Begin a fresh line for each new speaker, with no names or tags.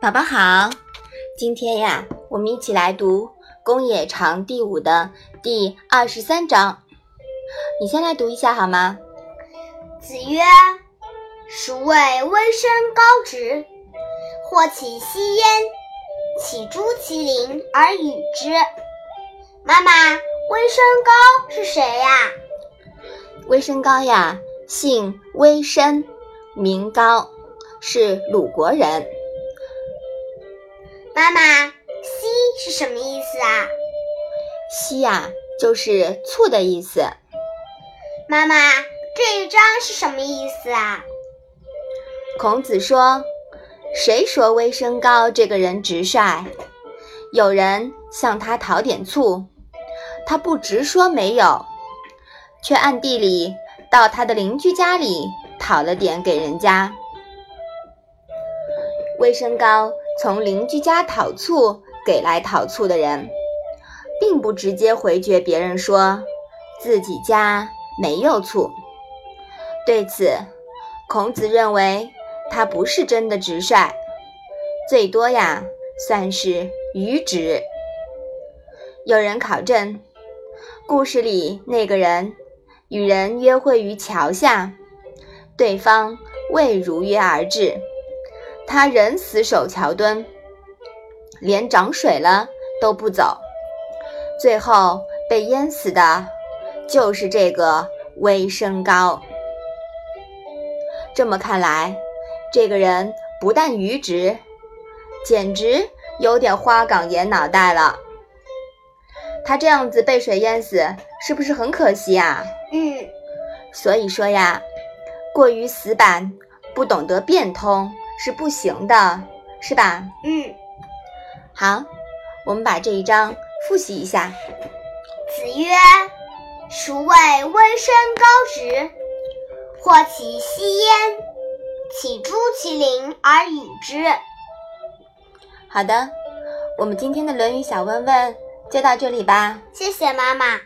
宝宝好，今天呀，我们一起来读《公冶长》第五的第二十三章。你先来读一下好吗？
子曰：“孰谓微生高直？或其息焉，岂诸其邻而与之？”妈妈，微生高是谁呀？
微生高呀，姓微生，名高，是鲁国人。
妈妈，息是什么意思啊？
息呀，就是醋的意思。
妈妈，这一章是什么意思啊？
孔子说：“谁说微生高这个人直率？有人向他讨点醋，他不直说没有，却暗地里到他的邻居家里讨了点给人家。微生高。”从邻居家讨醋给来讨醋的人，并不直接回绝别人说自己家没有醋。对此，孔子认为他不是真的直率，最多呀算是愚直。有人考证，故事里那个人与人约会于桥下，对方未如约而至。他仍死守桥墩，连涨水了都不走，最后被淹死的，就是这个微生高。这么看来，这个人不但愚直，简直有点花岗岩脑袋了。他这样子被水淹死，是不是很可惜啊？
嗯。
所以说呀，过于死板，不懂得变通。是不行的，是吧？
嗯，
好，我们把这一章复习一下。
子曰：“孰谓微生高直？或其息焉，岂诸其邻而与之？”
好的，我们今天的《论语》小问问就到这里吧。
谢谢妈妈。